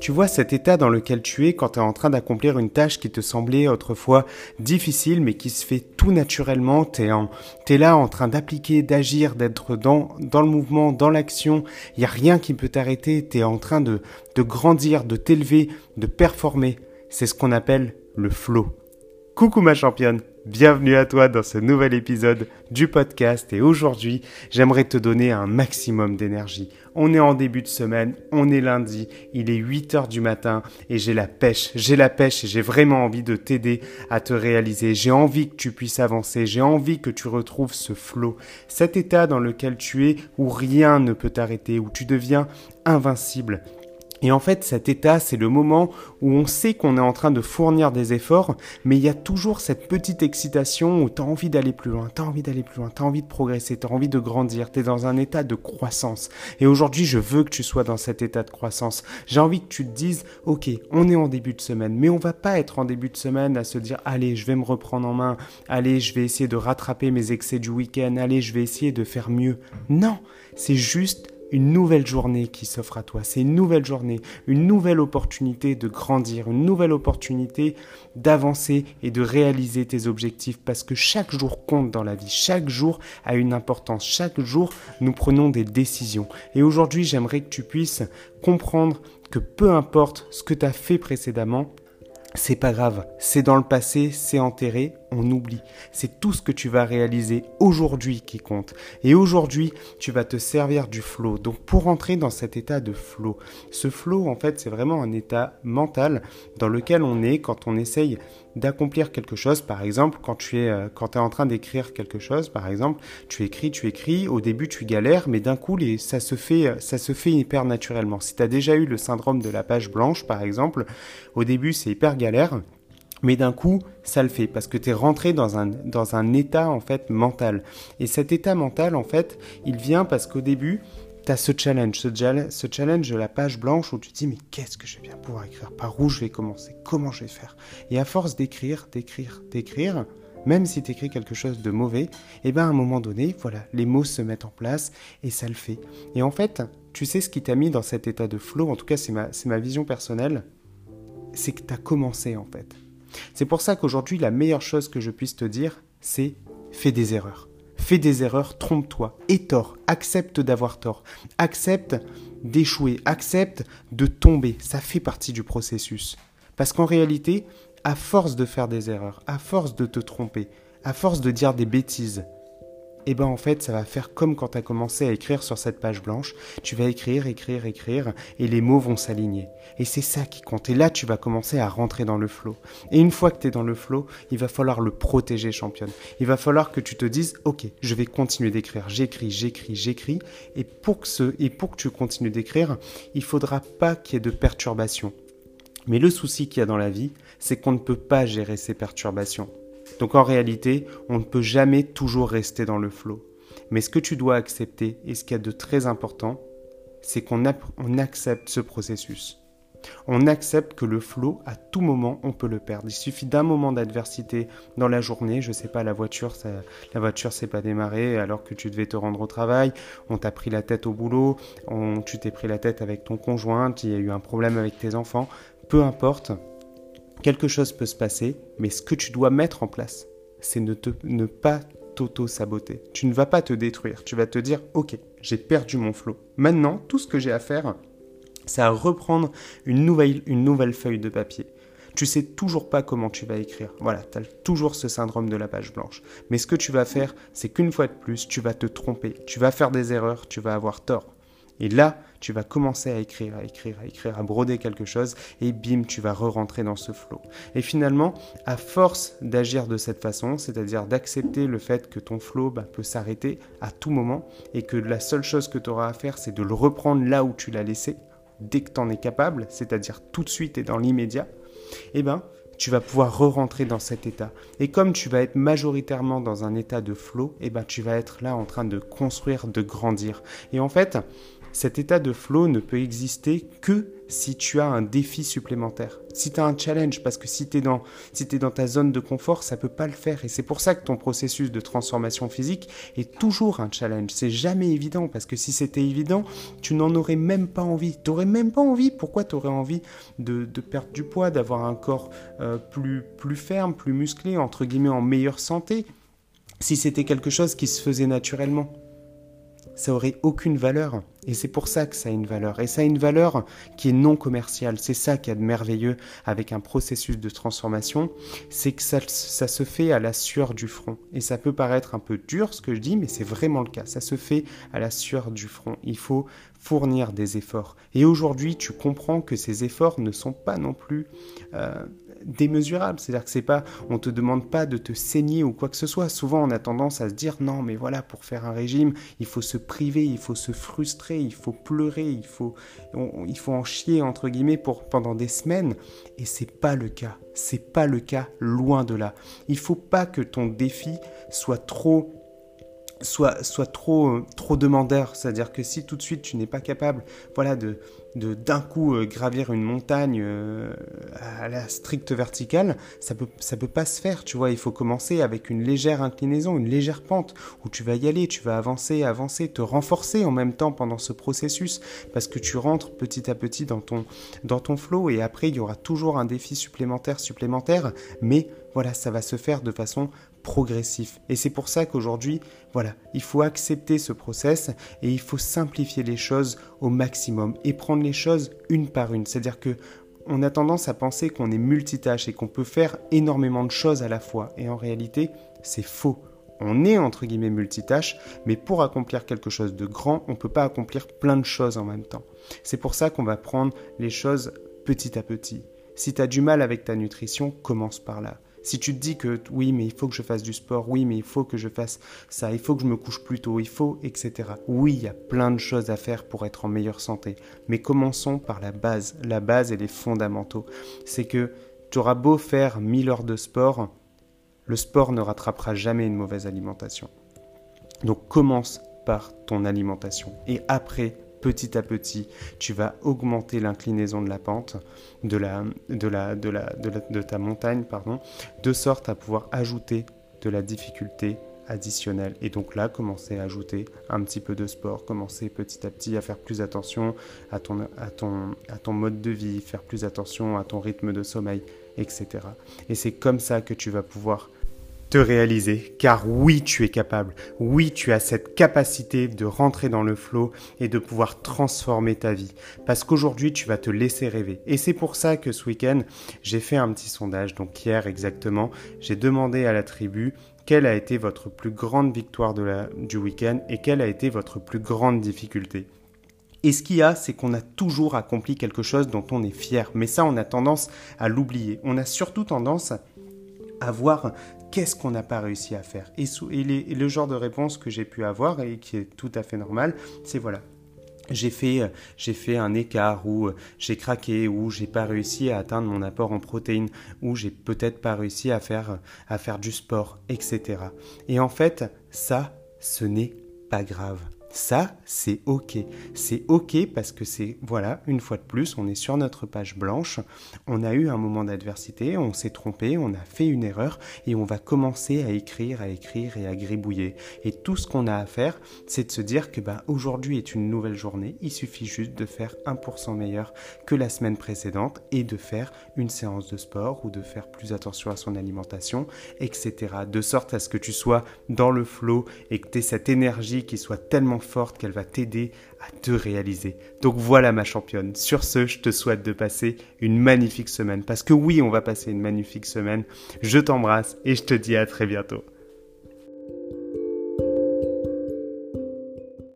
Tu vois cet état dans lequel tu es quand tu es en train d'accomplir une tâche qui te semblait autrefois difficile mais qui se fait tout naturellement. Tu es, là en train d'appliquer, d'agir, d'être dans, dans le mouvement, dans l'action. Il n'y a rien qui peut t'arrêter. Tu es en train de, de grandir, de t'élever, de performer. C'est ce qu'on appelle le flow. Coucou ma championne, bienvenue à toi dans ce nouvel épisode du podcast et aujourd'hui j'aimerais te donner un maximum d'énergie. On est en début de semaine, on est lundi, il est 8h du matin et j'ai la pêche, j'ai la pêche et j'ai vraiment envie de t'aider à te réaliser. J'ai envie que tu puisses avancer, j'ai envie que tu retrouves ce flow, cet état dans lequel tu es où rien ne peut t'arrêter, où tu deviens invincible. Et en fait, cet état, c'est le moment où on sait qu'on est en train de fournir des efforts, mais il y a toujours cette petite excitation où tu as envie d'aller plus loin, tu as envie d'aller plus loin, tu as envie de progresser, tu as envie de grandir, tu es dans un état de croissance. Et aujourd'hui, je veux que tu sois dans cet état de croissance. J'ai envie que tu te dises, ok, on est en début de semaine, mais on va pas être en début de semaine à se dire, allez, je vais me reprendre en main, allez, je vais essayer de rattraper mes excès du week-end, allez, je vais essayer de faire mieux. Non, c'est juste une nouvelle journée qui s'offre à toi. C'est une nouvelle journée, une nouvelle opportunité de grandir, une nouvelle opportunité d'avancer et de réaliser tes objectifs. Parce que chaque jour compte dans la vie, chaque jour a une importance, chaque jour nous prenons des décisions. Et aujourd'hui, j'aimerais que tu puisses comprendre que peu importe ce que tu as fait précédemment, c'est pas grave, c'est dans le passé, c'est enterré, on oublie. C'est tout ce que tu vas réaliser aujourd'hui qui compte. Et aujourd'hui, tu vas te servir du flow. Donc pour entrer dans cet état de flow, ce flow en fait, c'est vraiment un état mental dans lequel on est quand on essaye d'accomplir quelque chose. Par exemple, quand tu es, euh, quand es en train d'écrire quelque chose, par exemple, tu écris, tu écris, au début tu galères, mais d'un coup, les, ça, se fait, ça se fait hyper naturellement. Si tu as déjà eu le syndrome de la page blanche, par exemple, au début c'est hyper galère, mais d'un coup, ça le fait parce que tu es rentré dans un, dans un état en fait mental. Et cet état mental, en fait, il vient parce qu'au début, tu as ce challenge, ce, challenge de la page blanche où tu te dis mais qu'est-ce que je vais bien pouvoir écrire? Par où je vais commencer? Comment je vais faire? Et à force d'écrire, d'écrire, d'écrire, même si tu écris quelque chose de mauvais, eh ben à un moment donné, voilà, les mots se mettent en place et ça le fait. Et en fait, tu sais ce qui t'a mis dans cet état de flow, en tout cas c'est ma, ma vision personnelle, c'est que tu as commencé en fait. C'est pour ça qu'aujourd'hui, la meilleure chose que je puisse te dire, c'est fais des erreurs. Fais des erreurs, trompe-toi, et tort, accepte d'avoir tort, accepte d'échouer, accepte de tomber, ça fait partie du processus. Parce qu'en réalité, à force de faire des erreurs, à force de te tromper, à force de dire des bêtises, et eh ben en fait ça va faire comme quand tu as commencé à écrire sur cette page blanche, tu vas écrire, écrire, écrire, et les mots vont s'aligner. Et c'est ça qui compte. Et là tu vas commencer à rentrer dans le flot. Et une fois que tu es dans le flot, il va falloir le protéger, championne. Il va falloir que tu te dises, ok, je vais continuer d'écrire, j'écris, j'écris, j'écris, et pour que ce, et pour que tu continues d'écrire, il faudra pas qu'il y ait de perturbations. Mais le souci qu'il y a dans la vie, c'est qu'on ne peut pas gérer ces perturbations. Donc en réalité, on ne peut jamais toujours rester dans le flot. Mais ce que tu dois accepter, et ce qu'il y a de très important, c'est qu'on accepte ce processus. On accepte que le flot, à tout moment, on peut le perdre. Il suffit d'un moment d'adversité dans la journée. Je sais pas, la voiture, ça, la voiture s'est pas démarrée alors que tu devais te rendre au travail. On t'a pris la tête au boulot. On, tu t'es pris la tête avec ton conjoint. Il y a eu un problème avec tes enfants. Peu importe. Quelque chose peut se passer, mais ce que tu dois mettre en place, c'est ne, pas t'auto-saboter. Tu ne vas pas te détruire. Tu vas te dire, ok, j'ai perdu mon flot. Maintenant, tout ce que j'ai à faire, c'est à reprendre une nouvelle, une nouvelle feuille de papier. Tu sais toujours pas comment tu vas écrire. Voilà, tu as toujours ce syndrome de la page blanche. Mais ce que tu vas faire, c'est qu'une fois de plus, tu vas te tromper. Tu vas faire des erreurs, tu vas avoir tort. Et là, tu vas commencer à écrire, à écrire, à écrire, à broder quelque chose, et bim, tu vas re-rentrer dans ce flot. Et finalement, à force d'agir de cette façon, c'est-à-dire d'accepter le fait que ton flot bah, peut s'arrêter à tout moment, et que la seule chose que tu auras à faire, c'est de le reprendre là où tu l'as laissé, dès que tu en es capable, c'est-à-dire tout de suite et dans l'immédiat, eh ben, tu vas pouvoir re-rentrer dans cet état. Et comme tu vas être majoritairement dans un état de flow, eh ben, tu vas être là en train de construire, de grandir. Et en fait, cet état de flow ne peut exister que si tu as un défi supplémentaire, si tu as un challenge, parce que si tu es, dans, si dans ta zone de confort, ça peut pas le faire. Et c'est pour ça que ton processus de transformation physique est toujours un challenge. C'est jamais évident, parce que si c'était évident, tu n'en aurais même pas envie. Tu n'aurais même pas envie. Pourquoi tu aurais envie de, perdre du poids, d'avoir un corps euh, plus, plus ferme, plus musclé, entre guillemets en meilleure santé, si c'était quelque chose qui se faisait naturellement? Ça aurait aucune valeur. Et c'est pour ça que ça a une valeur. Et ça a une valeur qui est non commerciale. C'est ça qui a de merveilleux avec un processus de transformation. C'est que ça, ça, se fait à la sueur du front. Et ça peut paraître un peu dur ce que je dis, mais c'est vraiment le cas. Ça se fait à la sueur du front. Il faut fournir des efforts. Et aujourd'hui, tu comprends que ces efforts ne sont pas non plus euh, démesurable. C'est-à-dire que c'est pas, on te demande pas de te saigner ou quoi que ce soit. Souvent, on a tendance à se dire non, mais voilà, pour faire un régime, il faut se priver, il faut se frustrer, il faut pleurer, il faut, il faut en chier entre guillemets pour pendant des semaines. Et c'est pas le cas. C'est pas le cas, loin de là. Il faut pas que ton défi soit trop soit, soit trop, trop demandeur. C'est-à-dire que si tout de suite tu n'es pas capable voilà, de, de d'un coup euh, gravir une montagne euh, à la stricte verticale, ça peut, ça peut pas se faire, tu vois. Il faut commencer avec une légère inclinaison, une légère pente où tu vas y aller, tu vas avancer, avancer, te renforcer en même temps pendant ce processus parce que tu rentres petit à petit dans ton, dans flow et après il y aura toujours un défi supplémentaire, supplémentaire, mais voilà, ça va se faire de façon progressif. Et c'est pour ça qu'aujourd'hui, voilà, il faut accepter ce process et il faut simplifier les choses au maximum et prendre les choses une par une. C'est-à-dire que on a tendance à penser qu'on est multitâche et qu'on peut faire énormément de choses à la fois. Et en réalité, c'est faux. On est entre guillemets multitâche, mais pour accomplir quelque chose de grand, on ne peut pas accomplir plein de choses en même temps. C'est pour ça qu'on va prendre les choses petit à petit. Si tu as du mal avec ta nutrition, commence par là. Si tu te dis que oui, mais il faut que je fasse du sport, oui, mais il faut que je fasse ça, il faut que je me couche plus tôt, il faut, etc. Oui, il y a plein de choses à faire pour être en meilleure santé. Mais commençons par la base. La base et les fondamentaux. C'est que tu auras beau faire 1000 heures de sport, le sport ne rattrapera jamais une mauvaise alimentation. Donc commence par ton alimentation. Et après, petit à petit, tu vas augmenter l'inclinaison de la pente de, ta montagne, pardon, de sorte à pouvoir ajouter de la difficulté additionnelle. Et donc là, commencer à ajouter un petit peu de sport, commencer petit à petit à faire plus attention à ton, à ton, à ton mode de vie, faire plus attention à ton rythme de sommeil, etc. Et c'est comme ça que tu vas pouvoir te réaliser, car oui, tu es capable, oui, tu as cette capacité de rentrer dans le flot et de pouvoir transformer ta vie, parce qu'aujourd'hui, tu vas te laisser rêver. Et c'est pour ça que ce week-end, j'ai fait un petit sondage, donc hier exactement, j'ai demandé à la tribu quelle a été votre plus grande victoire du week-end et quelle a été votre plus grande difficulté. Et ce qu'il y a, c'est qu'on a toujours accompli quelque chose dont on est fier. Mais ça, on a tendance à l'oublier. On a surtout tendance à voir qu'est-ce qu'on n'a pas réussi à faire et, le genre de réponse que j'ai pu avoir et qui est tout à fait normal, c'est voilà, j'ai fait, j'ai fait un écart ou j'ai craqué ou j'ai pas réussi à atteindre mon apport en protéines ou j'ai peut-être pas réussi à faire du sport, etc. Et en fait, ça, ce n'est pas grave. Ça, c'est OK. C'est OK parce que c'est, voilà, une fois de plus, on est sur notre page blanche, on a eu un moment d'adversité, on s'est trompé, on a fait une erreur et on va commencer à écrire, à écrire et à gribouiller. Et tout ce qu'on a à faire, c'est de se dire que bah, aujourd'hui est une nouvelle journée, il suffit juste de faire 1% meilleur que la semaine précédente et de faire une séance de sport ou de faire plus attention à son alimentation, etc. De sorte à ce que tu sois dans le flow et que tu aies cette énergie qui soit tellement forte qu'elle va t'aider à te réaliser. Donc voilà ma championne. Sur ce, je te souhaite de passer une magnifique semaine. Parce que oui, on va passer une magnifique semaine. Je t'embrasse et je te dis à très bientôt.